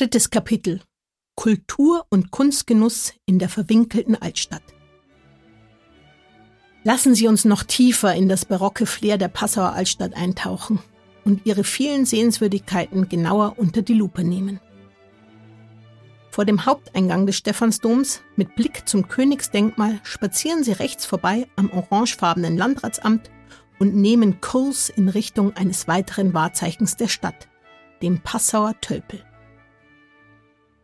Drittes Kapitel Kultur und Kunstgenuss in der verwinkelten Altstadt. Lassen Sie uns noch tiefer in das barocke Flair der Passauer Altstadt eintauchen und ihre vielen Sehenswürdigkeiten genauer unter die Lupe nehmen. Vor dem Haupteingang des Stephansdoms mit Blick zum Königsdenkmal spazieren Sie rechts vorbei am orangefarbenen Landratsamt und nehmen Kurs in Richtung eines weiteren Wahrzeichens der Stadt, dem Passauer Tölpel.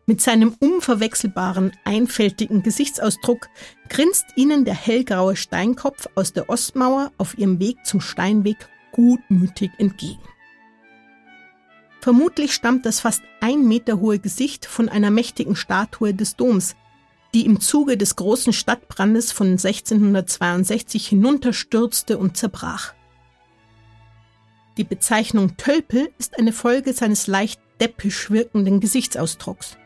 Mit seinem unverwechselbaren, einfältigen Gesichtsausdruck grinst ihnen der hellgraue Steinkopf aus der Ostmauer auf ihrem Weg zum Steinweg gutmütig entgegen. Vermutlich stammt das fast ein Meter hohe Gesicht von einer mächtigen Statue des Doms, die im Zuge des großen Stadtbrandes von 1662 hinunterstürzte und zerbrach. Die Bezeichnung Tölpel ist eine Folge seines leicht deppisch wirkenden Gesichtsausdrucks.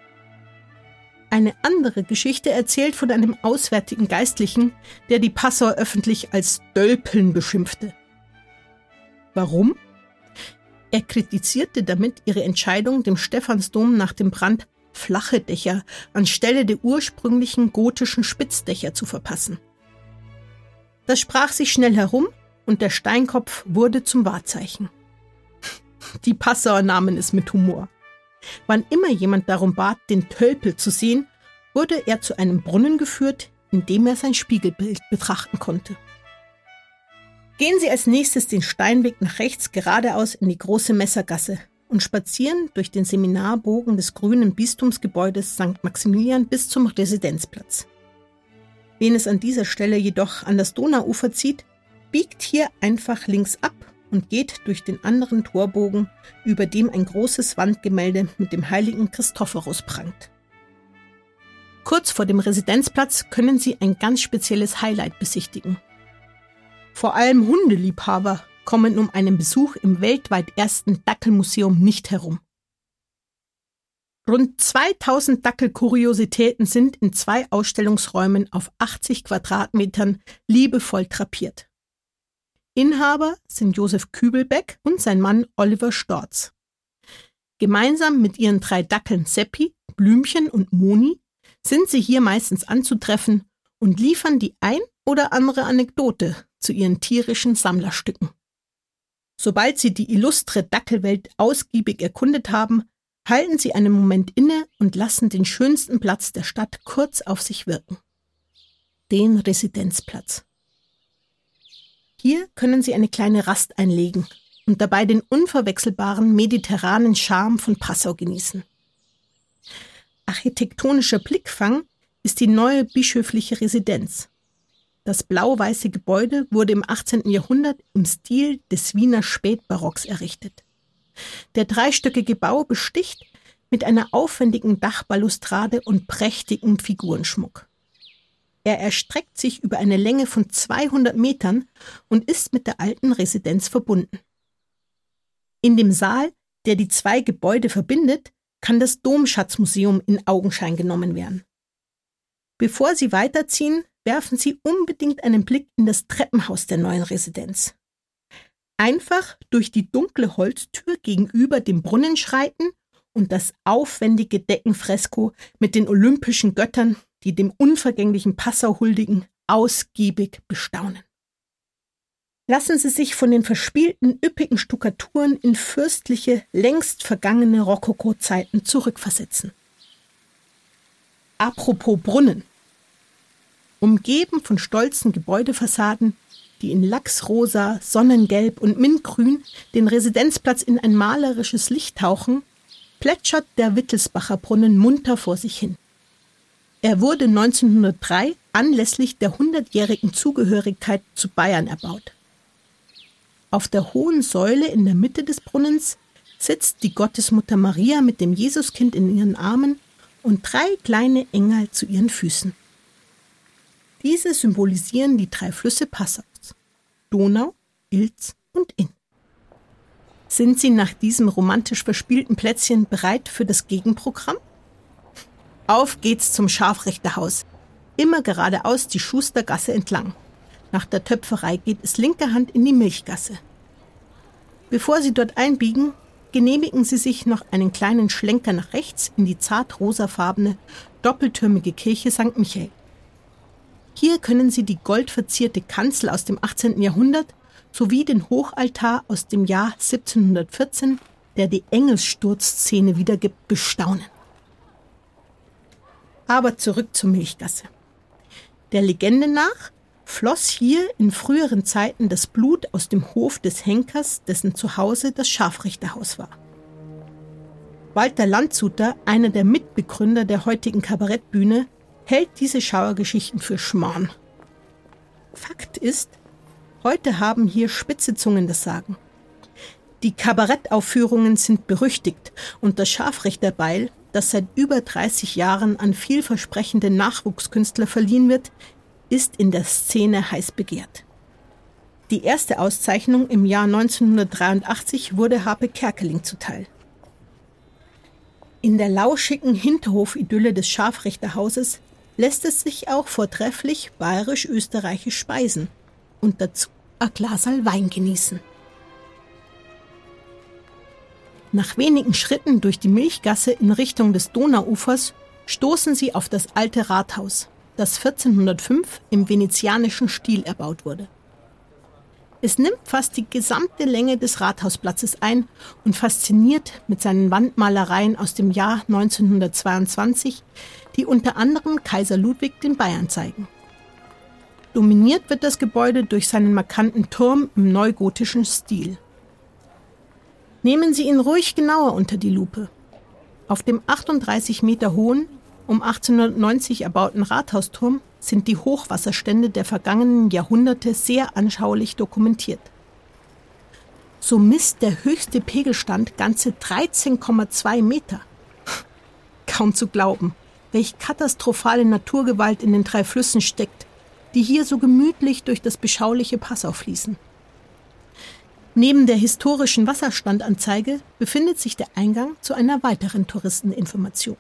Eine andere Geschichte erzählt von einem auswärtigen Geistlichen, der die Passauer öffentlich als Dölpeln beschimpfte. Warum? Er kritisierte damit ihre Entscheidung, dem Stephansdom nach dem Brand flache Dächer anstelle der ursprünglichen gotischen Spitzdächer zu verpassen. Das sprach sich schnell herum und der Steinkopf wurde zum Wahrzeichen. Die Passauer nahmen es mit Humor. Wann immer jemand darum bat, den Tölpel zu sehen, wurde er zu einem Brunnen geführt, in dem er sein Spiegelbild betrachten konnte. Gehen Sie als nächstes den Steinweg nach rechts geradeaus in die große Messergasse und spazieren durch den Seminarbogen des grünen Bistumsgebäudes St. Maximilian bis zum Residenzplatz. Wen es an dieser Stelle jedoch an das Donauufer zieht, biegt hier einfach links ab und geht durch den anderen Torbogen, über dem ein großes Wandgemälde mit dem heiligen Christophorus prangt. Kurz vor dem Residenzplatz können Sie ein ganz spezielles Highlight besichtigen. Vor allem Hundeliebhaber kommen um einen Besuch im weltweit ersten Dackelmuseum nicht herum. Rund 2000 Dackelkuriositäten sind in zwei Ausstellungsräumen auf 80 Quadratmetern liebevoll drapiert. Inhaber sind Josef Kübelbeck und sein Mann Oliver Storz. Gemeinsam mit ihren drei Dackeln Seppi, Blümchen und Moni sind sie hier meistens anzutreffen und liefern die ein oder andere Anekdote zu ihren tierischen Sammlerstücken. Sobald sie die illustre Dackelwelt ausgiebig erkundet haben, halten sie einen Moment inne und lassen den schönsten Platz der Stadt kurz auf sich wirken. Den Residenzplatz. Hier können Sie eine kleine Rast einlegen und dabei den unverwechselbaren mediterranen Charme von Passau genießen. Architektonischer Blickfang ist die neue bischöfliche Residenz. Das blau-weiße Gebäude wurde im 18. Jahrhundert im Stil des Wiener Spätbarocks errichtet. Der dreistöckige Bau besticht mit einer aufwendigen Dachbalustrade und prächtigem Figurenschmuck. Er erstreckt sich über eine Länge von 200 Metern und ist mit der alten Residenz verbunden. In dem Saal, der die zwei Gebäude verbindet, kann das Domschatzmuseum in Augenschein genommen werden. Bevor Sie weiterziehen, werfen Sie unbedingt einen Blick in das Treppenhaus der neuen Residenz. Einfach durch die dunkle Holztür gegenüber dem Brunnen schreiten und das aufwendige Deckenfresko mit den olympischen Göttern die dem unvergänglichen Passau huldigen, ausgiebig bestaunen. Lassen Sie sich von den verspielten, üppigen Stuckaturen in fürstliche, längst vergangene Rokoko-Zeiten zurückversetzen. Apropos Brunnen. Umgeben von stolzen Gebäudefassaden, die in Lachsrosa, Sonnengelb und Mintgrün den Residenzplatz in ein malerisches Licht tauchen, plätschert der Wittelsbacher Brunnen munter vor sich hin. Er wurde 1903 anlässlich der hundertjährigen Zugehörigkeit zu Bayern erbaut. Auf der hohen Säule in der Mitte des Brunnens sitzt die Gottesmutter Maria mit dem Jesuskind in ihren Armen und drei kleine Engel zu ihren Füßen. Diese symbolisieren die drei Flüsse Passaus: Donau, Ilz und Inn. Sind Sie nach diesem romantisch verspielten Plätzchen bereit für das Gegenprogramm? Auf geht's zum Scharfrichterhaus. Immer geradeaus die Schustergasse entlang. Nach der Töpferei geht es linker Hand in die Milchgasse. Bevor Sie dort einbiegen, genehmigen Sie sich noch einen kleinen Schlenker nach rechts in die zart rosafarbene, doppeltürmige Kirche St. Michael. Hier können Sie die goldverzierte Kanzel aus dem 18. Jahrhundert sowie den Hochaltar aus dem Jahr 1714, der die Engelssturzszene wiedergibt, bestaunen. Aber zurück zur Milchgasse. Der Legende nach floss hier in früheren Zeiten das Blut aus dem Hof des Henkers, dessen Zuhause das Scharfrichterhaus war. Walter Landshuter, einer der Mitbegründer der heutigen Kabarettbühne, hält diese Schauergeschichten für Schmarrn. Fakt ist, heute haben hier spitze Zungen das Sagen. Die Kabarettaufführungen sind berüchtigt und das Scharfrichterbeil, das seit über 30 Jahren an vielversprechende Nachwuchskünstler verliehen wird, ist in der Szene heiß begehrt. Die erste Auszeichnung im Jahr 1983 wurde Harpe Kerkeling zuteil. In der lauschigen Hinterhofidylle des Scharfrichterhauses lässt es sich auch vortrefflich bayerisch-österreichisch speisen und dazu ein Glasal Wein genießen. Nach wenigen Schritten durch die Milchgasse in Richtung des Donauufers stoßen sie auf das alte Rathaus, das 1405 im venezianischen Stil erbaut wurde. Es nimmt fast die gesamte Länge des Rathausplatzes ein und fasziniert mit seinen Wandmalereien aus dem Jahr 1922, die unter anderem Kaiser Ludwig den Bayern zeigen. Dominiert wird das Gebäude durch seinen markanten Turm im neugotischen Stil. Nehmen Sie ihn ruhig genauer unter die Lupe. Auf dem 38 Meter hohen, um 1890 erbauten Rathausturm sind die Hochwasserstände der vergangenen Jahrhunderte sehr anschaulich dokumentiert. So misst der höchste Pegelstand ganze 13,2 Meter. Kaum zu glauben, welch katastrophale Naturgewalt in den drei Flüssen steckt, die hier so gemütlich durch das beschauliche Passau fließen. Neben der historischen Wasserstandanzeige befindet sich der Eingang zu einer weiteren Touristeninformation.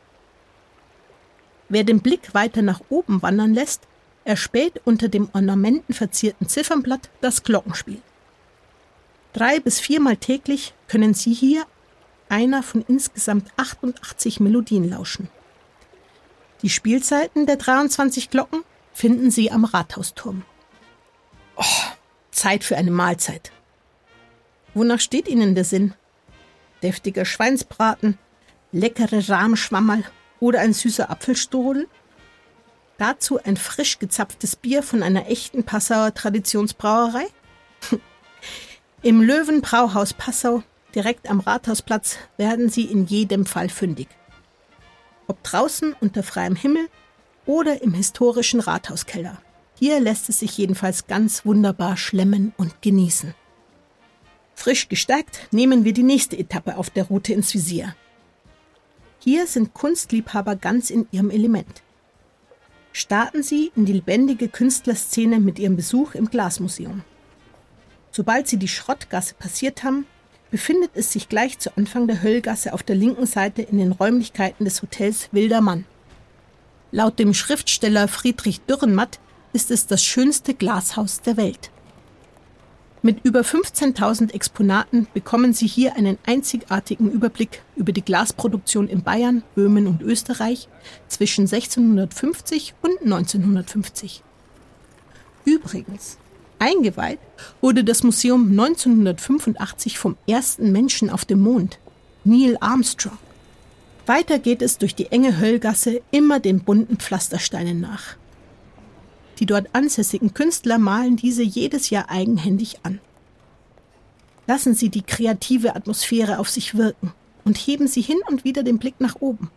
Wer den Blick weiter nach oben wandern lässt, erspäht unter dem ornamentenverzierten Ziffernblatt das Glockenspiel. Drei bis viermal täglich können Sie hier einer von insgesamt 88 Melodien lauschen. Die Spielzeiten der 23 Glocken finden Sie am Rathausturm. Oh, Zeit für eine Mahlzeit. Wonach steht Ihnen der Sinn? Deftiger Schweinsbraten, leckere Rahmschwammerl oder ein süßer Apfelstrudel? Dazu ein frisch gezapftes Bier von einer echten Passauer Traditionsbrauerei? Im Löwenbrauhaus Passau, direkt am Rathausplatz, werden Sie in jedem Fall fündig. Ob draußen unter freiem Himmel oder im historischen Rathauskeller. Hier lässt es sich jedenfalls ganz wunderbar schlemmen und genießen. Frisch gestärkt nehmen wir die nächste Etappe auf der Route ins Visier. Hier sind Kunstliebhaber ganz in ihrem Element. Starten Sie in die lebendige Künstlerszene mit Ihrem Besuch im Glasmuseum. Sobald Sie die Schrottgasse passiert haben, befindet es sich gleich zu Anfang der Höllgasse auf der linken Seite in den Räumlichkeiten des Hotels Wilder Mann. Laut dem Schriftsteller Friedrich Dürrenmatt ist es das schönste Glashaus der Welt. Mit über 15.000 Exponaten bekommen Sie hier einen einzigartigen Überblick über die Glasproduktion in Bayern, Böhmen und Österreich zwischen 1650 und 1950. Übrigens, eingeweiht wurde das Museum 1985 vom ersten Menschen auf dem Mond, Neil Armstrong. Weiter geht es durch die enge Höllgasse immer den bunten Pflastersteinen nach. Die dort ansässigen Künstler malen diese jedes Jahr eigenhändig an. Lassen Sie die kreative Atmosphäre auf sich wirken und heben Sie hin und wieder den Blick nach oben.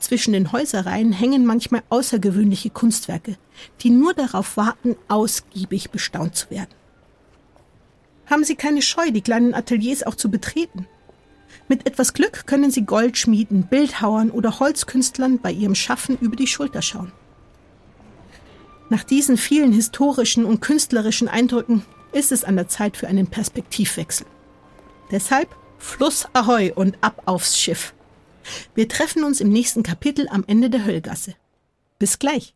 Zwischen den Häuserreihen hängen manchmal außergewöhnliche Kunstwerke, die nur darauf warten, ausgiebig bestaunt zu werden. Haben Sie keine Scheu, die kleinen Ateliers auch zu betreten. Mit etwas Glück können Sie Goldschmieden, Bildhauern oder Holzkünstlern bei ihrem Schaffen über die Schulter schauen. Nach diesen vielen historischen und künstlerischen Eindrücken ist es an der Zeit für einen Perspektivwechsel. Deshalb Fluss Ahoi und ab aufs Schiff. Wir treffen uns im nächsten Kapitel am Ende der Höllgasse. Bis gleich.